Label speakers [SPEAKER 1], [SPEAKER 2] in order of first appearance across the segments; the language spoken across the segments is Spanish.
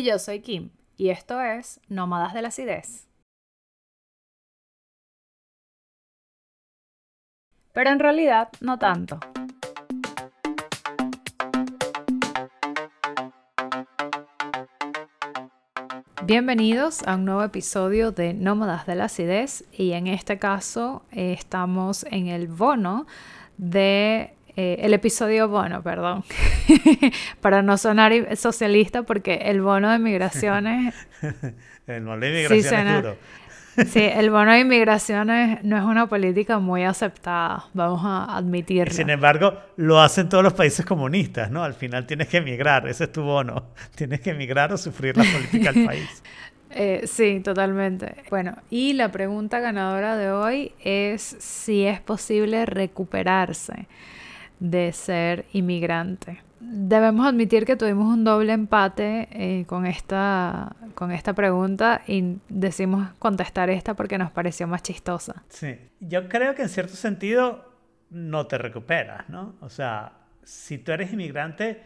[SPEAKER 1] Y yo soy Kim, y esto es Nómadas de la Acidez. Pero en realidad no tanto. Bienvenidos a un nuevo episodio de Nómadas de la Acidez y en este caso eh, estamos en el bono de eh, el episodio bono, perdón, para no sonar socialista porque el bono de migraciones...
[SPEAKER 2] el bono de migraciones duro.
[SPEAKER 1] Sí, el bono de inmigraciones no es una política muy aceptada, vamos a admitirlo.
[SPEAKER 2] Sin embargo, lo hacen todos los países comunistas, ¿no? Al final tienes que emigrar, ese es tu bono. Tienes que emigrar o sufrir la política del país.
[SPEAKER 1] Eh, sí, totalmente. Bueno, y la pregunta ganadora de hoy es si es posible recuperarse de ser inmigrante debemos admitir que tuvimos un doble empate eh, con, esta, con esta pregunta y decimos contestar esta porque nos pareció más chistosa.
[SPEAKER 2] Sí, yo creo que en cierto sentido no te recuperas, ¿no? O sea, si tú eres inmigrante,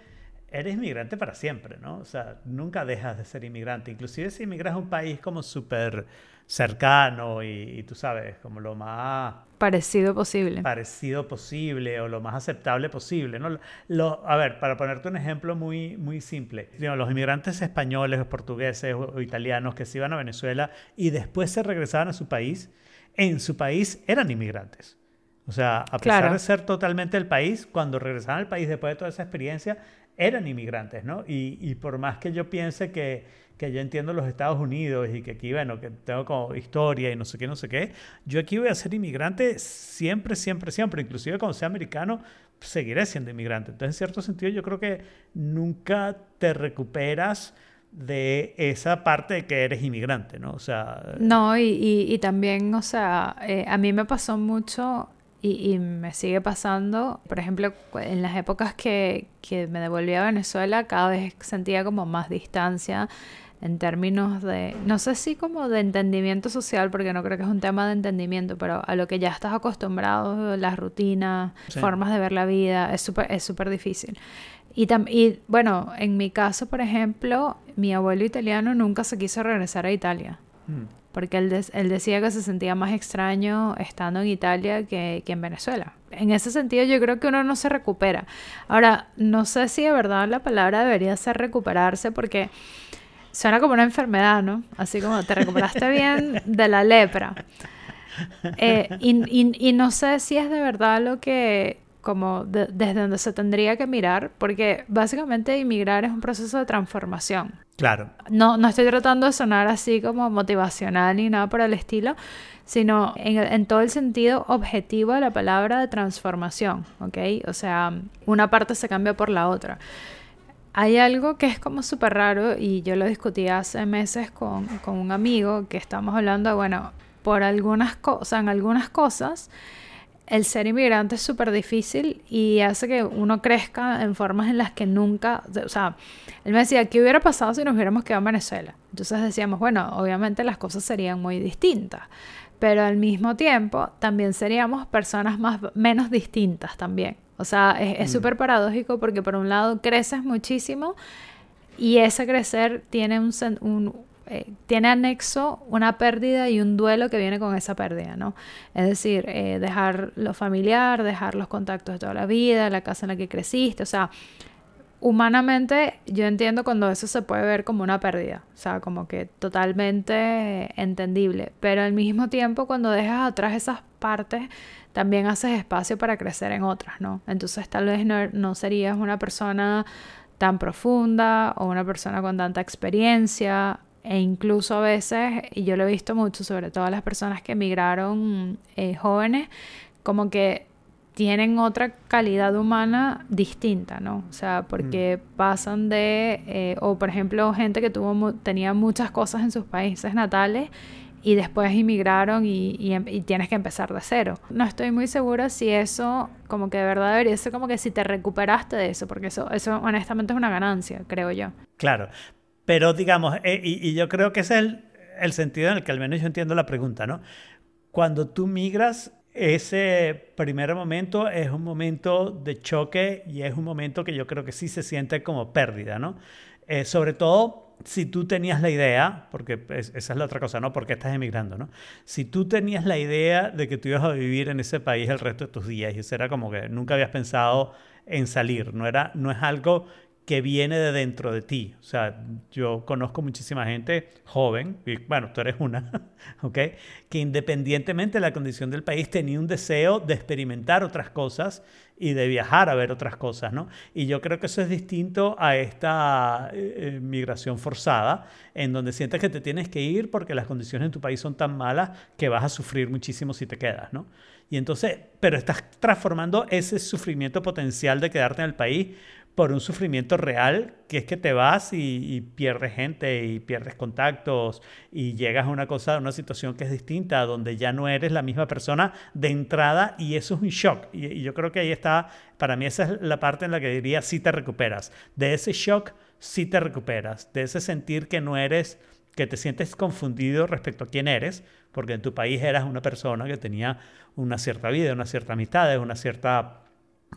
[SPEAKER 2] eres inmigrante para siempre, ¿no? O sea, nunca dejas de ser inmigrante. Inclusive si emigras a un país como súper cercano y, tú sabes, como lo más...
[SPEAKER 1] Parecido posible.
[SPEAKER 2] Parecido posible o lo más aceptable posible. ¿no? Lo, a ver, para ponerte un ejemplo muy, muy simple. los inmigrantes españoles, o portugueses o, italianos que se iban a Venezuela y después se regresaban a su país, en su país eran inmigrantes. O sea, a pesar de ser totalmente el país, cuando regresaban al país después de toda esa experiencia, eran inmigrantes, ¿no? Y, y por más que yo piense que que yo entiendo los Estados Unidos y que aquí, bueno, que tengo como historia y no sé qué, no sé qué, yo aquí voy a ser inmigrante siempre, siempre, siempre, inclusive cuando sea americano, seguiré siendo inmigrante. Entonces, en cierto sentido, yo creo que nunca te recuperas de esa parte de que eres inmigrante, ¿no? O sea...
[SPEAKER 1] No, y, y, también, o sea, eh, a mí me pasó mucho y, y, me sigue pasando, por ejemplo, en las épocas que, que me devolví a Venezuela, cada vez sentía como más distancia en términos de, no sé si como de entendimiento social, porque no creo que es un tema de entendimiento, pero a lo que ya estás acostumbrado, las rutinas, formas de ver la vida, es súper es super difícil. Y, y bueno, en mi caso, por ejemplo, mi abuelo italiano nunca se quiso regresar a Italia. Hmm. Porque él, él, decía que se sentía más extraño estando en Italia que, que en Venezuela. En ese sentido, yo creo que uno no se recupera. Ahora, no sé si de verdad la palabra debería ser recuperarse, porque Suena como una enfermedad, ¿no? Así como te recuperaste bien de la lepra. Eh, y, no sé si es de verdad lo que, como desde donde se tendría que mirar, porque básicamente inmigrar es un proceso de transformación.
[SPEAKER 2] Claro.
[SPEAKER 1] No, no estoy tratando de sonar así como motivacional ni nada por el estilo, sino en, en, todo el sentido objetivo de la palabra de transformación, ¿ok? O sea, una parte se cambia por la otra. Hay algo que es como súper raro y yo lo discutí hace meses con, con un amigo que estamos hablando, bueno, por algunas cosas, en algunas cosas, el ser inmigrante es súper difícil y hace que uno crezca en formas en las que nunca, o sea, él me decía, ¿qué hubiera pasado si nos hubiéramos quedado en Venezuela? Entonces decíamos, bueno, obviamente las cosas serían muy distintas, pero al mismo tiempo también seríamos personas más, menos distintas también. O sea, es mm. súper paradójico porque por un lado creces muchísimo y ese crecer tiene un, un eh, tiene anexo una pérdida y un duelo que viene con esa pérdida, ¿no? Es decir, eh, dejar lo familiar, dejar los contactos de toda la vida, la casa en la que creciste, o sea, humanamente yo entiendo cuando eso se puede ver como una pérdida, o sea, como que totalmente entendible, pero al mismo tiempo cuando dejas atrás esas partes, también haces espacio para crecer en otras, ¿no? Entonces tal vez no, no serías una persona tan profunda o una persona con tanta experiencia e incluso a veces, y yo lo he visto mucho, sobre todo las personas que emigraron eh, jóvenes, como que tienen otra calidad humana distinta, ¿no? O sea, porque mm. pasan de, eh, o por ejemplo, gente que tuvo, tenía muchas cosas en sus países natales y después inmigraron y, em, y, tienes que empezar de cero. No estoy muy segura si eso, como que de verdad debería ser como que si te recuperaste de eso, porque eso, eso honestamente es una ganancia, creo yo.
[SPEAKER 2] Claro, pero digamos, eh, y, y, yo creo que ese es el, el sentido en el que al menos yo entiendo la pregunta, ¿no? Cuando tú migras, ese primer momento es un momento de choque y es un momento que yo creo que sí se siente como pérdida, ¿no? Eh, sobre todo si tú tenías la idea, porque esa es la otra cosa, ¿no? Porque estás emigrando, ¿no? Si tú tenías la idea de que tú ibas a vivir en ese país el resto de tus días y eso era como que nunca habías pensado en salir, no, era, no es algo que viene de dentro de ti. O sea, yo conozco muchísima gente joven, y bueno, tú eres una, ¿ok? Que independientemente de la condición del país tenía un deseo de experimentar otras cosas y de viajar a ver otras cosas, ¿no? Y yo creo que eso es distinto a esta eh, eh, migración forzada, en donde sientes que te tienes que ir porque las condiciones en tu país son tan malas que vas a sufrir muchísimo si te quedas, ¿no? Y entonces, pero estás transformando ese sufrimiento potencial de quedarte en el país por un sufrimiento real, que es que te vas y, pierdes gente y pierdes contactos y llegas a una cosa, a una situación que es distinta, donde ya no eres la misma persona de entrada y eso es un shock. Y, yo creo que ahí está, para mí esa es la parte en la que diría sí te recuperas. De ese shock sí te recuperas, de ese sentir que no eres, que te sientes confundido respecto a quién eres, porque en tu país eras una persona que tenía una cierta vida, una cierta amistad, una cierta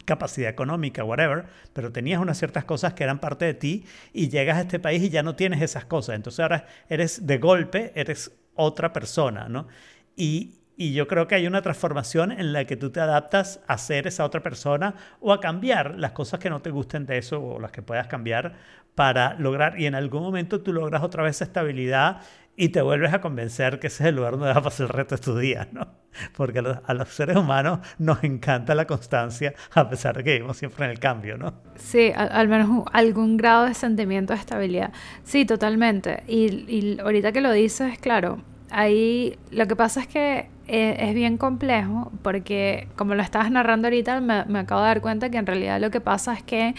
[SPEAKER 2] capacidad económica, whatever, pero tenías unas ciertas cosas que eran parte de ti y llegas a este país y ya no tienes esas cosas. Entonces ahora eres de golpe, eres otra persona, ¿no? Y, y yo creo que hay una transformación en la que tú te adaptas a ser esa otra persona o a cambiar las cosas que no te gusten de eso o las que puedas cambiar para lograr, y en algún momento tú logras otra vez estabilidad y te vuelves a convencer que ese es el lugar donde vas a pasar el resto de tu día, ¿no? Porque a los, seres humanos nos encanta la constancia a pesar de que vivimos siempre en el cambio, ¿no?
[SPEAKER 1] Sí, al, menos algún grado de sentimiento de estabilidad. Sí, totalmente. Y, y ahorita que lo dices, claro, ahí lo que pasa es que eh, es bien complejo porque como lo estabas narrando ahorita me, me, acabo de dar cuenta que en realidad lo que pasa es que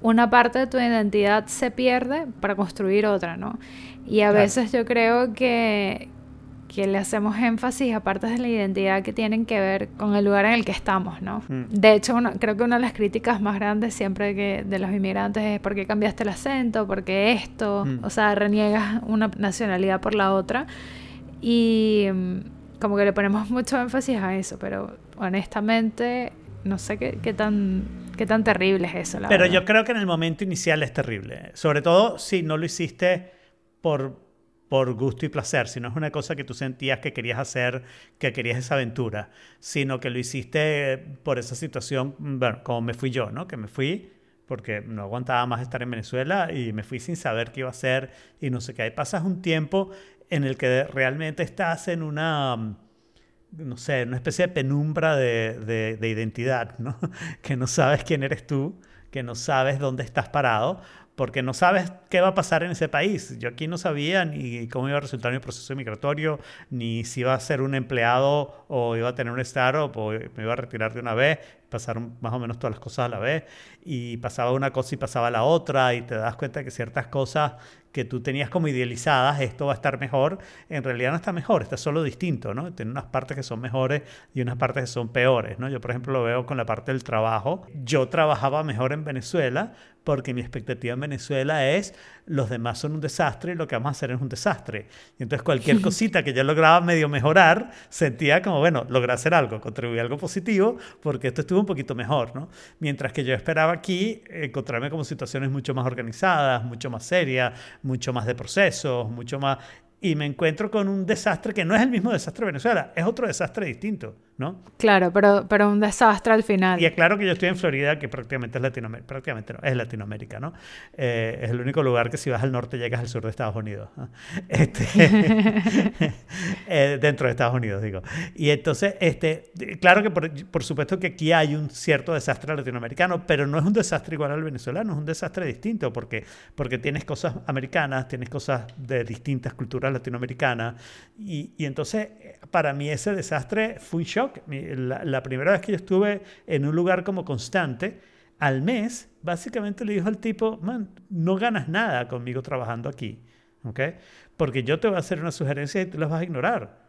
[SPEAKER 1] una parte de tu identidad se pierde para construir otra, ¿no? Y a veces yo creo que, que le hacemos énfasis a partes de la identidad que tienen que ver con el lugar en el que estamos, ¿no? Mm. De hecho, creo que una de las críticas más grandes siempre que de los inmigrantes es ¿por qué cambiaste el acento? ¿por qué esto? Mm. O sea, reniegas una nacionalidad por la otra. Y mm, como que le ponemos mucho énfasis a eso, pero honestamente no sé qué, qué tan qué tan terrible es eso.
[SPEAKER 2] pero yo creo que en el momento inicial es terrible, sobre todo si no lo hiciste por por gusto y placer, si no es una cosa que tú sentías que querías hacer, que querías esa aventura, sino que lo hiciste por esa situación, bueno, como me fui yo, ¿no? Que me fui porque no aguantaba más estar en Venezuela y me fui sin saber qué iba a hacer y no sé qué. Ahí pasas un tiempo en el que realmente estás en una, no sé, una especie de penumbra de, de, identidad, ¿no? que no sabes quién eres tú, que no sabes dónde estás parado, porque no sabes qué va a pasar en ese país. Yo aquí no sabía ni cómo iba a resultar mi proceso migratorio, ni si iba a ser un empleado o iba a tener un startup o me iba a retirar de una vez. Pasaron más o menos todas las cosas a la vez y pasaba una cosa y pasaba la otra y te das cuenta que ciertas cosas que tú tenías como idealizadas, esto va a estar mejor, en realidad no está mejor, está solo distinto, ¿no? Tiene unas partes que son mejores y unas partes que son peores, ¿no? Yo, por ejemplo, lo veo con la parte del trabajo. Yo trabajaba mejor en Venezuela porque mi expectativa en Venezuela es los demás son un desastre y lo que vamos a hacer es un desastre. Y entonces cualquier cosita que yo lograba medio mejorar, sentía como, bueno, logré hacer algo, contribuí algo positivo porque esto estuvo un poquito mejor, ¿no? Mientras que yo esperaba aquí encontrarme como situaciones mucho más organizadas, mucho más serias, mucho más de procesos, mucho más y me encuentro con un desastre que no es el mismo desastre de Venezuela, es otro desastre distinto, ¿no?
[SPEAKER 1] Claro, pero, pero un desastre al final.
[SPEAKER 2] Y es claro que yo estoy en Florida, que prácticamente es Latinoamérica, prácticamente no, es Latinoamérica, ¿no? Eh, es el único lugar que si vas al norte llegas al sur de Estados Unidos, este, eh, dentro de Estados Unidos, digo. Y entonces, este, claro que por, por, supuesto que aquí hay un cierto desastre latinoamericano, pero no es un desastre igual al venezolano, es un desastre distinto, porque, porque tienes cosas americanas, tienes cosas de distintas culturas latinoamericana. Y, y, entonces, para mí ese desastre fue un shock. La, primera vez que yo estuve en un lugar como constante, al mes, básicamente le dijo al tipo, man, no ganas nada conmigo trabajando aquí. ¿ok? Porque yo te voy a hacer una sugerencia y tú las vas a ignorar.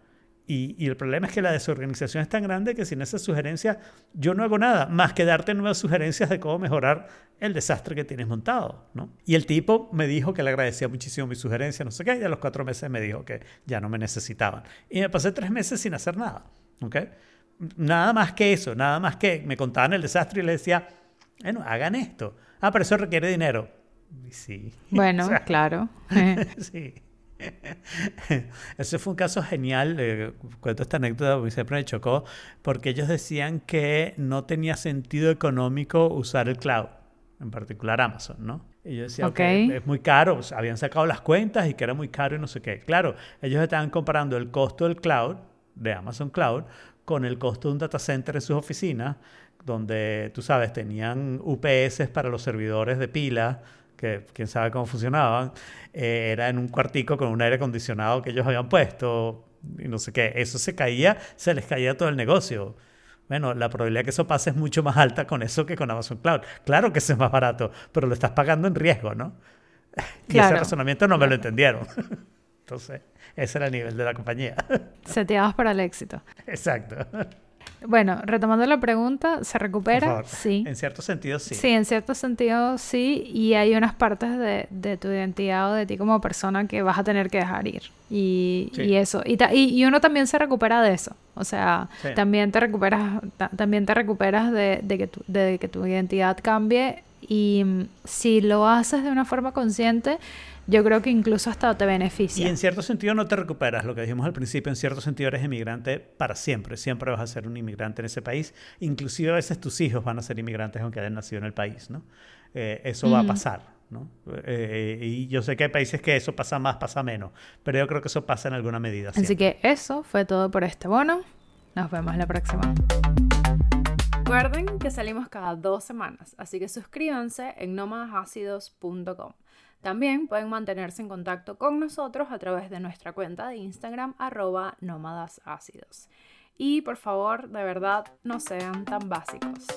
[SPEAKER 2] Y, el problema es que la desorganización es tan grande que sin esa sugerencia yo no hago nada más que darte nuevas sugerencias de cómo mejorar el desastre que tienes montado. ¿no? Y el tipo me dijo que le agradecía muchísimo mi sugerencia, no sé qué, y a los cuatro meses me dijo que ya no me necesitaban. Y me pasé tres meses sin hacer nada. ¿Okay? Nada más que eso, nada más que me contaban el desastre y le decía, bueno, hagan esto. Ah, pero eso requiere dinero. Sí.
[SPEAKER 1] Bueno, claro.
[SPEAKER 2] sí. Ese fue un caso genial, eh, cuento esta anécdota porque siempre me chocó, porque ellos decían que no tenía sentido económico usar el cloud, en particular Amazon, ¿no? Y yo decía, que es muy caro, habían sacado las cuentas y que era muy caro y no sé qué. Claro, ellos estaban comparando el costo del cloud, de Amazon Cloud, con el costo de un data center en sus oficinas, donde, tú sabes, tenían UPS para los servidores de pila, que quién sabe cómo funcionaban, eh, era en un cuartico con un aire acondicionado que ellos habían puesto y no sé qué. Eso se caía, se les caía todo el negocio. Bueno, la probabilidad que eso pase es mucho más alta con eso que con Amazon Cloud. Claro que eso es más barato, pero lo estás pagando en riesgo, ¿no? Y ese razonamiento no me lo entendieron. Entonces, ese era el nivel de la compañía.
[SPEAKER 1] Seteados para el éxito.
[SPEAKER 2] Exacto.
[SPEAKER 1] Bueno, retomando la pregunta, ¿se recupera? Sí.
[SPEAKER 2] En cierto sentido, sí.
[SPEAKER 1] Sí, en cierto sentido, sí. Y hay unas partes de, tu identidad o de ti como persona que vas a tener que dejar ir. Y, eso. Y, y, uno también se recupera de eso. O sea, también te recuperas, también te recuperas de, que tu, de que tu identidad cambie. Y mm, si lo haces de una forma consciente, yo creo que incluso hasta te beneficia.
[SPEAKER 2] Y en cierto sentido no te recuperas, lo que dijimos al principio, en cierto sentido eres inmigrante para siempre, siempre vas a ser un inmigrante en ese país, inclusive a veces tus hijos van a ser inmigrantes aunque hayan nacido en el país, ¿no? Eh, eso va a pasar, ¿no? Eh, y yo sé que hay países que eso pasa más, pasa menos, pero yo creo que eso pasa en alguna medida.
[SPEAKER 1] Así que eso fue todo por este bono, nos vemos la próxima. Recuerden que salimos cada dos semanas, así que suscríbanse en nomadasácidos.com. También pueden mantenerse en contacto con nosotros a través de nuestra cuenta de Instagram arroba nómadas ácidos. Y por favor, de verdad, no sean tan básicos.